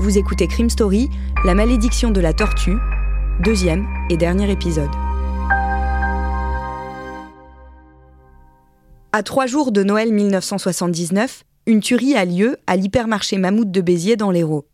Vous écoutez Crime Story, La malédiction de la tortue, deuxième et dernier épisode. À trois jours de Noël 1979, une tuerie a lieu à l'hypermarché Mammouth de Béziers dans l'Hérault.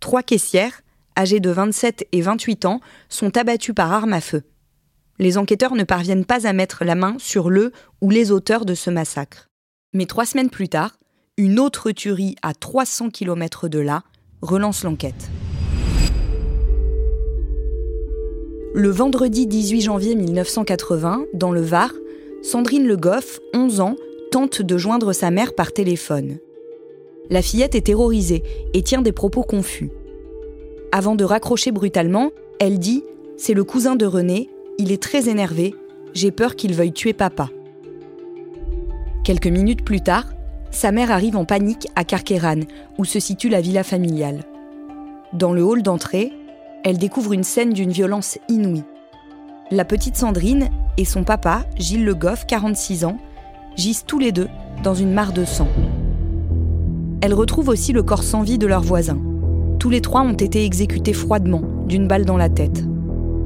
Trois caissières, âgées de 27 et 28 ans, sont abattues par arme à feu. Les enquêteurs ne parviennent pas à mettre la main sur le ou les auteurs de ce massacre. Mais trois semaines plus tard, une autre tuerie à 300 km de là relance l'enquête. Le vendredi 18 janvier 1980, dans le Var, Sandrine Le Goff, 11 ans, tente de joindre sa mère par téléphone. La fillette est terrorisée et tient des propos confus. Avant de raccrocher brutalement, elle dit ⁇ C'est le cousin de René, il est très énervé, j'ai peur qu'il veuille tuer papa. Quelques minutes plus tard, sa mère arrive en panique à Carqueran, où se situe la villa familiale. Dans le hall d'entrée, elle découvre une scène d'une violence inouïe. La petite Sandrine et son papa, Gilles Le Goff, 46 ans, gisent tous les deux dans une mare de sang. Elle retrouve aussi le corps sans vie de leur voisin. Tous les trois ont été exécutés froidement, d'une balle dans la tête.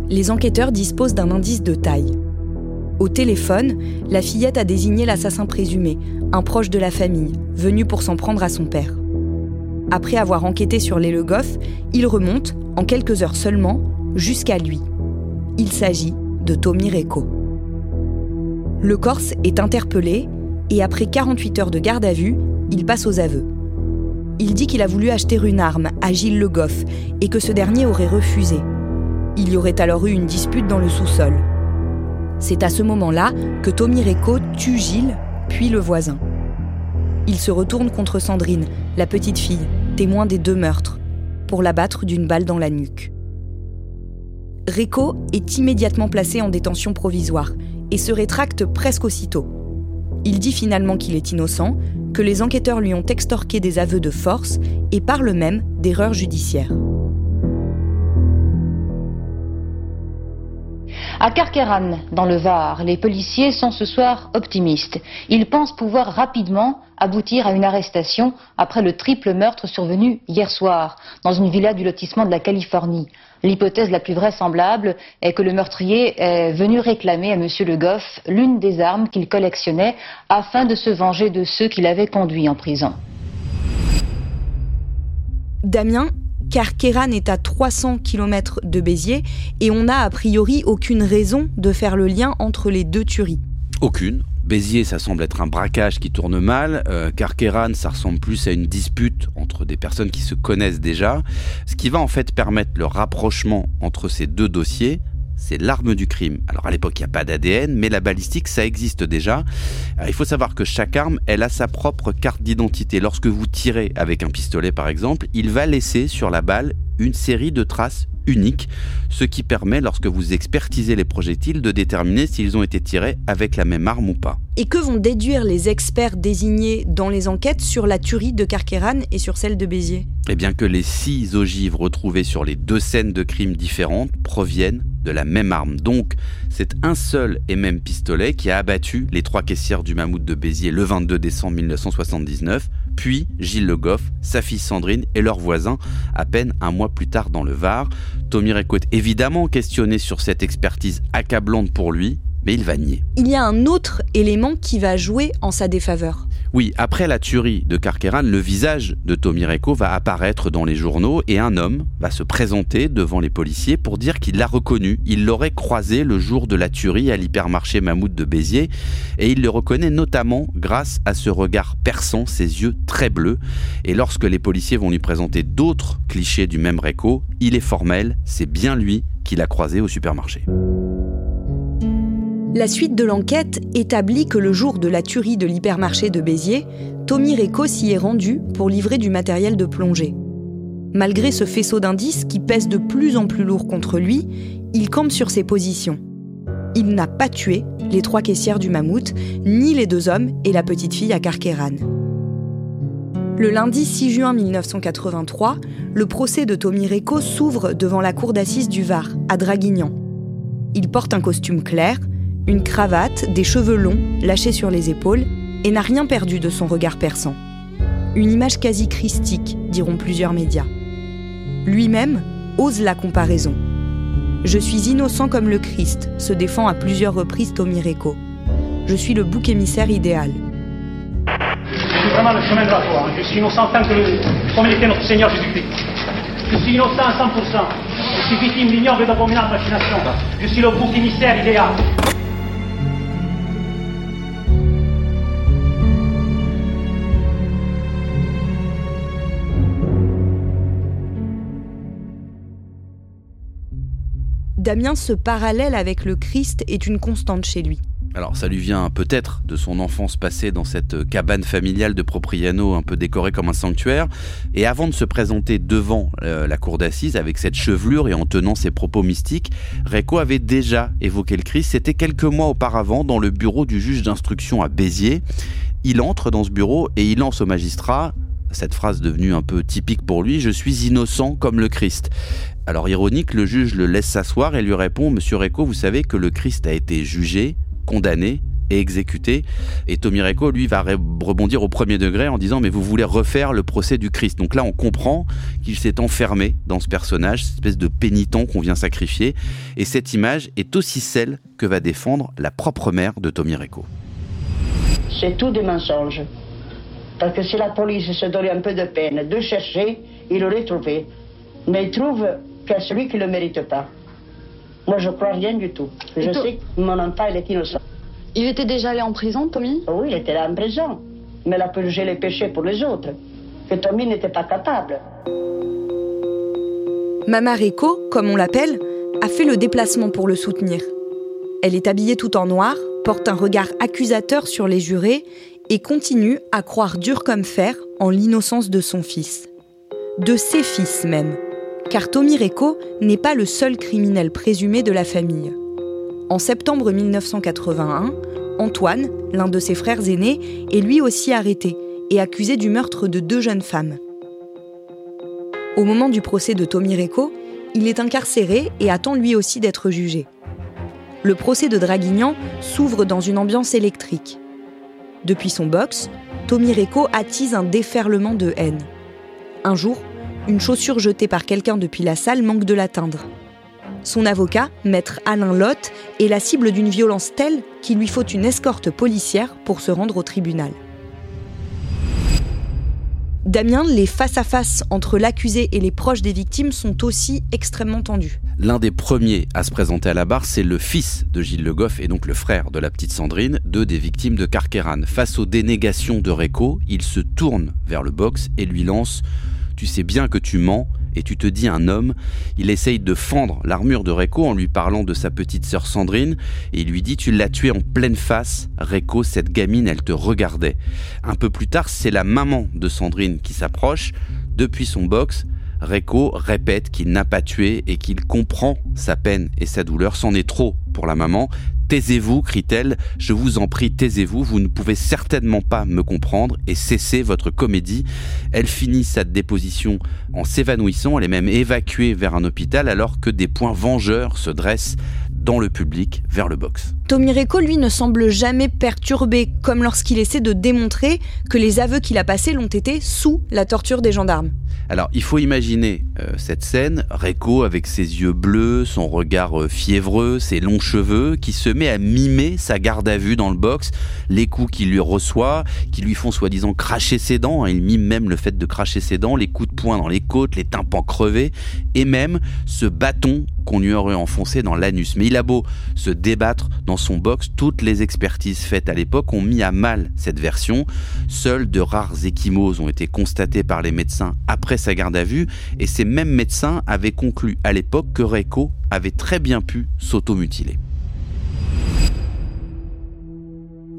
Les enquêteurs disposent d'un indice de taille. Au téléphone, la fillette a désigné l'assassin présumé, un proche de la famille, venu pour s'en prendre à son père. Après avoir enquêté sur les Le Goff, il remonte, en quelques heures seulement, jusqu'à lui. Il s'agit de Tommy Reco. Le Corse est interpellé et après 48 heures de garde à vue, il passe aux aveux. Il dit qu'il a voulu acheter une arme à Gilles Le Goff et que ce dernier aurait refusé. Il y aurait alors eu une dispute dans le sous-sol. C'est à ce moment-là que Tommy Reco tue Gilles, puis le voisin. Il se retourne contre Sandrine, la petite fille, témoin des deux meurtres, pour l'abattre d'une balle dans la nuque. Reco est immédiatement placé en détention provisoire et se rétracte presque aussitôt. Il dit finalement qu'il est innocent, que les enquêteurs lui ont extorqué des aveux de force et parle même d'erreur judiciaire. À Carqueran, dans le Var, les policiers sont ce soir optimistes. Ils pensent pouvoir rapidement aboutir à une arrestation après le triple meurtre survenu hier soir dans une villa du lotissement de la Californie. L'hypothèse la plus vraisemblable est que le meurtrier est venu réclamer à M. Le Goff l'une des armes qu'il collectionnait afin de se venger de ceux qui l'avaient conduit en prison. Damien, car Kéran est à 300 km de Béziers et on n'a a priori aucune raison de faire le lien entre les deux tueries. Aucune. Béziers, ça semble être un braquage qui tourne mal. Euh, Carqueran, ça ressemble plus à une dispute entre des personnes qui se connaissent déjà. Ce qui va en fait permettre le rapprochement entre ces deux dossiers, c'est l'arme du crime. Alors à l'époque, il n'y a pas d'ADN, mais la balistique, ça existe déjà. il faut savoir que chaque arme, elle a sa propre carte d'identité. Lorsque vous tirez avec un pistolet, par exemple, il va laisser sur la balle une série de traces uniques, ce qui permet, lorsque vous expertisez les projectiles, de déterminer s'ils ont été tirés avec la même arme ou pas. Et que vont déduire les experts désignés dans les enquêtes sur la tuerie de Carqueran et sur celle de Béziers? Eh bien que les six ogives retrouvées sur les deux scènes de crimes différentes proviennent de la même arme. Donc, c'est un seul et même pistolet qui a abattu les trois caissières du mammouth de Béziers le 22 décembre 1979, puis Gilles Le Goff, sa fille Sandrine et leurs voisins à peine un mois plus tard dans le Var. Tommy est évidemment questionné sur cette expertise accablante pour lui, mais il va nier. Il y a un autre élément qui va jouer en sa défaveur. Oui, après la tuerie de Carqueran, le visage de Tommy Reco va apparaître dans les journaux et un homme va se présenter devant les policiers pour dire qu'il l'a reconnu. Il l'aurait croisé le jour de la tuerie à l'hypermarché Mammouth de Béziers et il le reconnaît notamment grâce à ce regard perçant, ses yeux très bleus. Et lorsque les policiers vont lui présenter d'autres clichés du même Reco, il est formel, c'est bien lui qui l'a croisé au supermarché. La suite de l'enquête établit que le jour de la tuerie de l'hypermarché de Béziers, Tommy Reco s'y est rendu pour livrer du matériel de plongée. Malgré ce faisceau d'indices qui pèse de plus en plus lourd contre lui, il campe sur ses positions. Il n'a pas tué les trois caissières du mammouth, ni les deux hommes et la petite fille à Carqueran. Le lundi 6 juin 1983, le procès de Tommy Reco s'ouvre devant la cour d'assises du Var, à Draguignan. Il porte un costume clair, une cravate, des cheveux longs, lâchés sur les épaules, et n'a rien perdu de son regard perçant. Une image quasi christique, diront plusieurs médias. Lui-même ose la comparaison. Je suis innocent comme le Christ, se défend à plusieurs reprises Tommy Reco. Je suis le bouc émissaire idéal. Je suis vraiment le chemin de la foi. Hein. Je suis innocent tant que le, comme l'était notre Seigneur Jésus-Christ. Je suis innocent à 100%. Je suis victime d'ignoble et d'abominable machination. Je suis le bouc émissaire idéal. Damien, ce parallèle avec le Christ est une constante chez lui. Alors ça lui vient peut-être de son enfance passée dans cette cabane familiale de Propriano un peu décorée comme un sanctuaire. Et avant de se présenter devant euh, la cour d'assises avec cette chevelure et en tenant ses propos mystiques, Reco avait déjà évoqué le Christ. C'était quelques mois auparavant dans le bureau du juge d'instruction à Béziers. Il entre dans ce bureau et il lance au magistrat cette phrase devenue un peu typique pour lui, je suis innocent comme le Christ. Alors ironique, le juge le laisse s'asseoir et lui répond, Monsieur Reco, vous savez que le Christ a été jugé, condamné et exécuté. Et Tommy Reco, lui, va rebondir au premier degré en disant, mais vous voulez refaire le procès du Christ. Donc là, on comprend qu'il s'est enfermé dans ce personnage, cette espèce de pénitent qu'on vient sacrifier. Et cette image est aussi celle que va défendre la propre mère de Tommy Reco. C'est tout des mensonges. Parce que si la police se donnait un peu de peine de chercher, il aurait trouvé. Mais il trouve qu'à celui qui ne le mérite pas. Moi, je crois rien du tout. Je sais que mon enfant, il est innocent. Il était déjà allé en prison, Tommy? Oui, il était là en prison. Mais il a purgé les péchés pour les autres. Que Tommy n'était pas capable. Mama Rico, comme on l'appelle, a fait le déplacement pour le soutenir. Elle est habillée tout en noir, porte un regard accusateur sur les jurés et continue à croire dur comme fer en l'innocence de son fils. De ses fils même car Tommy Reco n'est pas le seul criminel présumé de la famille. En septembre 1981, Antoine, l'un de ses frères aînés, est lui aussi arrêté et accusé du meurtre de deux jeunes femmes. Au moment du procès de Tommy Reco, il est incarcéré et attend lui aussi d'être jugé. Le procès de Draguignan s'ouvre dans une ambiance électrique. Depuis son box, Tommy Reco attise un déferlement de haine. Un jour, une chaussure jetée par quelqu'un depuis la salle manque de l'atteindre. Son avocat, maître Alain Lotte, est la cible d'une violence telle qu'il lui faut une escorte policière pour se rendre au tribunal. Damien, les face-à-face entre l'accusé et les proches des victimes sont aussi extrêmement tendus. L'un des premiers à se présenter à la barre, c'est le fils de Gilles Le Goff et donc le frère de la petite Sandrine, deux des victimes de Carqueran. Face aux dénégations de Réco, il se tourne vers le box et lui lance tu sais bien que tu mens et tu te dis un homme. Il essaye de fendre l'armure de Réco en lui parlant de sa petite sœur Sandrine et il lui dit Tu l'as tuée en pleine face. Réco, cette gamine, elle te regardait. Un peu plus tard, c'est la maman de Sandrine qui s'approche. Depuis son box, Réco répète qu'il n'a pas tué et qu'il comprend sa peine et sa douleur. C'en est trop pour la maman. Taisez-vous, crie-t-elle, je vous en prie, taisez-vous, vous ne pouvez certainement pas me comprendre et cessez votre comédie. Elle finit sa déposition en s'évanouissant, elle est même évacuée vers un hôpital alors que des points vengeurs se dressent dans le public vers le box. Tommy Reco, lui, ne semble jamais perturbé, comme lorsqu'il essaie de démontrer que les aveux qu'il a passés l'ont été sous la torture des gendarmes. Alors, il faut imaginer euh, cette scène, Reco avec ses yeux bleus, son regard euh, fiévreux, ses longs cheveux, qui se met à mimer sa garde à vue dans le box, les coups qu'il lui reçoit, qui lui font soi-disant cracher ses dents, hein. il mime même le fait de cracher ses dents, les coups de poing dans les côtes, les tympans crevés, et même ce bâton qu'on lui aurait enfoncé dans l'anus. Mais il a beau se débattre dans son box, toutes les expertises faites à l'époque ont mis à mal cette version. Seuls de rares échymoses ont été constatés par les médecins après sa garde à vue, et ces mêmes médecins avaient conclu à l'époque que Reiko avait très bien pu s'automutiler.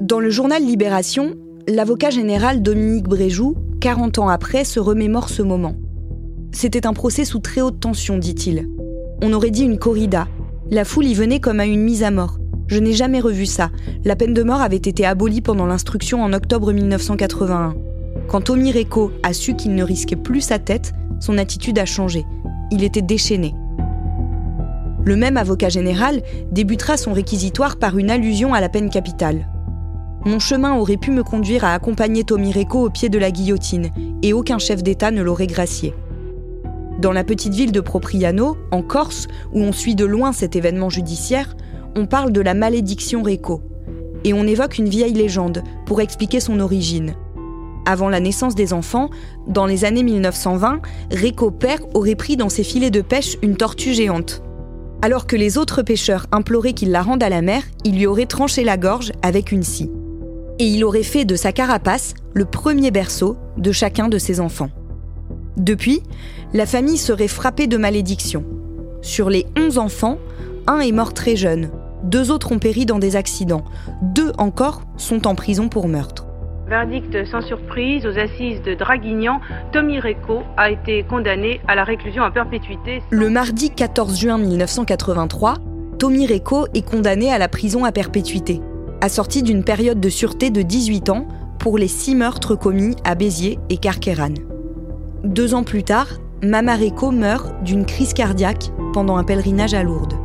Dans le journal Libération, l'avocat général Dominique Bréjou, 40 ans après, se remémore ce moment. C'était un procès sous très haute tension, dit-il. On aurait dit une corrida. La foule y venait comme à une mise à mort. Je n'ai jamais revu ça. La peine de mort avait été abolie pendant l'instruction en octobre 1981. Quand Tommy Reco a su qu'il ne risquait plus sa tête, son attitude a changé. Il était déchaîné. Le même avocat général débutera son réquisitoire par une allusion à la peine capitale. Mon chemin aurait pu me conduire à accompagner Tommy Reco au pied de la guillotine, et aucun chef d'État ne l'aurait gracié. Dans la petite ville de Propriano, en Corse, où on suit de loin cet événement judiciaire, on parle de la malédiction Reco. Et on évoque une vieille légende pour expliquer son origine. Avant la naissance des enfants, dans les années 1920, Reco père aurait pris dans ses filets de pêche une tortue géante. Alors que les autres pêcheurs imploraient qu'il la rende à la mer, il lui aurait tranché la gorge avec une scie. Et il aurait fait de sa carapace le premier berceau de chacun de ses enfants. Depuis, la famille serait frappée de malédiction. Sur les 11 enfants, un est mort très jeune, deux autres ont péri dans des accidents, deux encore sont en prison pour meurtre. Verdict sans surprise aux assises de Draguignan, Tommy Reco a été condamné à la réclusion à perpétuité. Le mardi 14 juin 1983, Tommy Reco est condamné à la prison à perpétuité, assorti d'une période de sûreté de 18 ans pour les six meurtres commis à Béziers et Carqueran. Deux ans plus tard, Mama Reco meurt d'une crise cardiaque pendant un pèlerinage à Lourdes.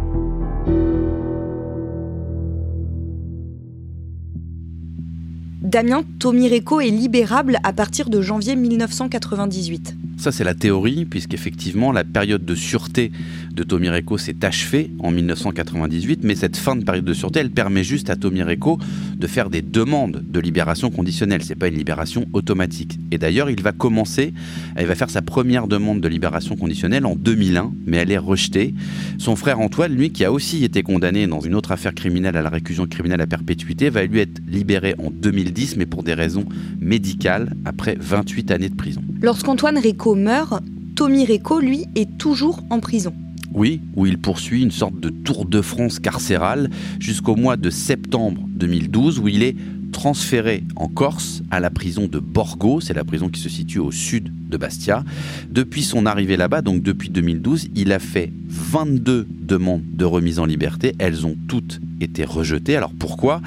Damien Tomireco est libérable à partir de janvier 1998. Ça, c'est la théorie, puisqu'effectivement, la période de sûreté de Tommy Reco s'est achevée en 1998, mais cette fin de période de sûreté, elle permet juste à Tommy Reco de faire des demandes de libération conditionnelle. C'est pas une libération automatique. Et d'ailleurs, il va commencer, il va faire sa première demande de libération conditionnelle en 2001, mais elle est rejetée. Son frère Antoine, lui, qui a aussi été condamné dans une autre affaire criminelle à la réclusion criminelle à perpétuité, va lui être libéré en 2010, mais pour des raisons médicales, après 28 années de prison. Lorsqu'Antoine Meurt, Tommy Reco, lui, est toujours en prison. Oui, où il poursuit une sorte de tour de France carcérale jusqu'au mois de septembre 2012, où il est transféré en Corse à la prison de Borgo, c'est la prison qui se situe au sud de Bastia. Depuis son arrivée là-bas, donc depuis 2012, il a fait 22 demandes de remise en liberté. Elles ont toutes été rejetées. Alors pourquoi?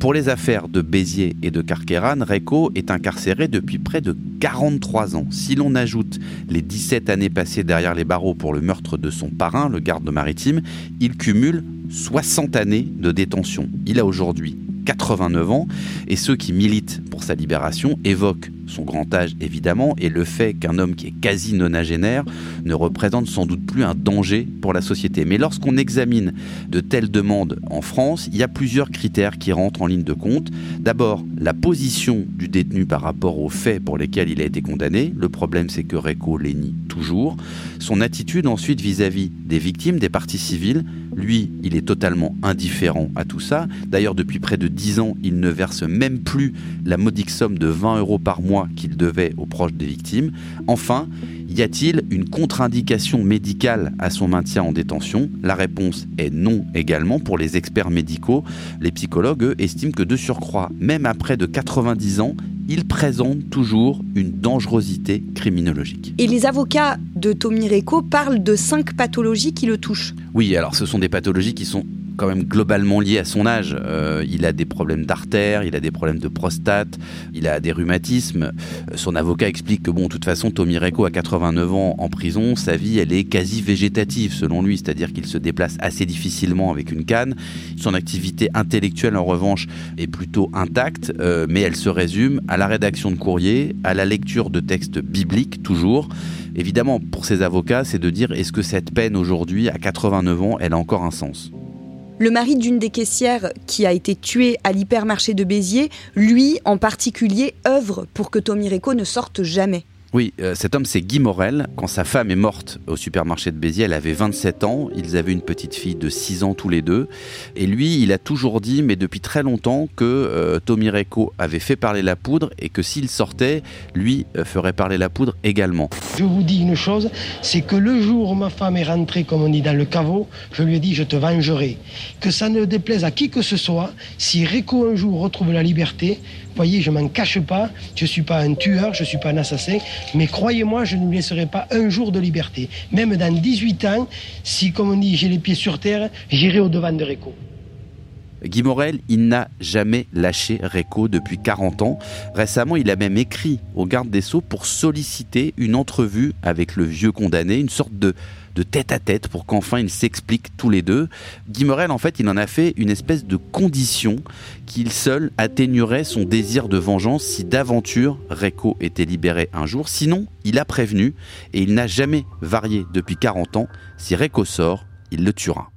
Pour les affaires de Béziers et de Carqueran, Reco est incarcéré depuis près de 43 ans. Si l'on ajoute les 17 années passées derrière les barreaux pour le meurtre de son parrain, le garde maritime, il cumule 60 années de détention. Il a aujourd'hui 89 ans, et ceux qui militent pour sa libération évoquent son grand âge évidemment, et le fait qu'un homme qui est quasi nonagénaire ne représente sans doute plus un danger pour la société. Mais lorsqu'on examine de telles demandes en France, il y a plusieurs critères qui rentrent en ligne de compte. D'abord, la position du détenu par rapport aux faits pour lesquels il a été condamné. Le problème, c'est que Reco les nie toujours. Son attitude ensuite vis-à-vis des victimes, des parties civiles. Lui, il est totalement indifférent à tout ça. D'ailleurs, depuis près de 10 ans, il ne verse même plus la modique somme de 20 euros par mois qu'il devait aux proches des victimes. Enfin, y a-t-il une contre-indication médicale à son maintien en détention? La réponse est non également. Pour les experts médicaux, les psychologues eux, estiment que de surcroît, même après de 90 ans, il présente toujours une dangerosité criminologique. Et les avocats de Tommy Reco parlent de cinq pathologies qui le touchent. Oui, alors ce sont des pathologies qui sont quand même globalement lié à son âge. Euh, il a des problèmes d'artère, il a des problèmes de prostate, il a des rhumatismes. Euh, son avocat explique que bon, de toute façon, Tommy Reco a 89 ans en prison, sa vie elle est quasi végétative selon lui, c'est-à-dire qu'il se déplace assez difficilement avec une canne. Son activité intellectuelle en revanche est plutôt intacte, euh, mais elle se résume à la rédaction de courrier, à la lecture de textes bibliques toujours. Évidemment, pour ses avocats, c'est de dire est-ce que cette peine aujourd'hui, à 89 ans, elle a encore un sens? Le mari d'une des caissières qui a été tuée à l'hypermarché de Béziers, lui en particulier, œuvre pour que Tommy Reco ne sorte jamais. Oui, euh, cet homme, c'est Guy Morel. Quand sa femme est morte au supermarché de Béziers, elle avait 27 ans. Ils avaient une petite fille de 6 ans tous les deux. Et lui, il a toujours dit, mais depuis très longtemps, que euh, Tommy Reco avait fait parler la poudre et que s'il sortait, lui euh, ferait parler la poudre également. Je vous dis une chose, c'est que le jour où ma femme est rentrée, comme on dit, dans le caveau, je lui ai dit, je te vengerai. Que ça ne déplaise à qui que ce soit, si Reco un jour retrouve la liberté, voyez, je m'en cache pas, je ne suis pas un tueur, je ne suis pas un assassin, mais croyez-moi, je ne lui laisserai pas un jour de liberté. Même dans 18 ans, si, comme on dit, j'ai les pieds sur terre, j'irai au-devant de Réco. Guy Morel, il n'a jamais lâché Réco depuis 40 ans. Récemment, il a même écrit au garde des Sceaux pour solliciter une entrevue avec le vieux condamné, une sorte de de tête à tête pour qu'enfin ils s'expliquent tous les deux. Guy Morel, en fait, il en a fait une espèce de condition qu'il seul atténuerait son désir de vengeance si d'aventure Reco était libéré un jour. Sinon, il a prévenu et il n'a jamais varié depuis 40 ans. Si Reco sort, il le tuera.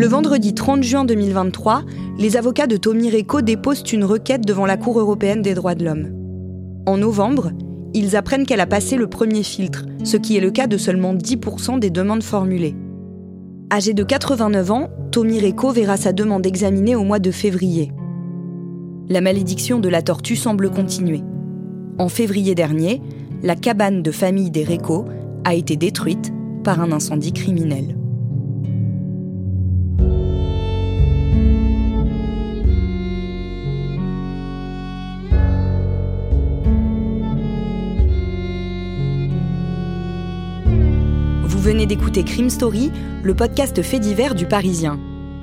Le vendredi 30 juin 2023, les avocats de Tommy Reco déposent une requête devant la Cour européenne des droits de l'homme. En novembre, ils apprennent qu'elle a passé le premier filtre, ce qui est le cas de seulement 10% des demandes formulées. Âgé de 89 ans, Tommy Reco verra sa demande examinée au mois de février. La malédiction de la tortue semble continuer. En février dernier, la cabane de famille des Reco a été détruite par un incendie criminel. Vous venez d'écouter Crime Story, le podcast fait divers du Parisien.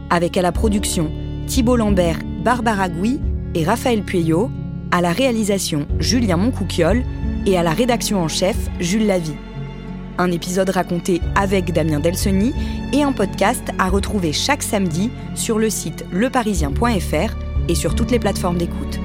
Avec à la production Thibault Lambert, Barbara Gouy et Raphaël Pueyo, à la réalisation Julien Moncouquiole et à la rédaction en chef Jules Lavie. Un épisode raconté avec Damien Delseny et un podcast à retrouver chaque samedi sur le site leparisien.fr et sur toutes les plateformes d'écoute.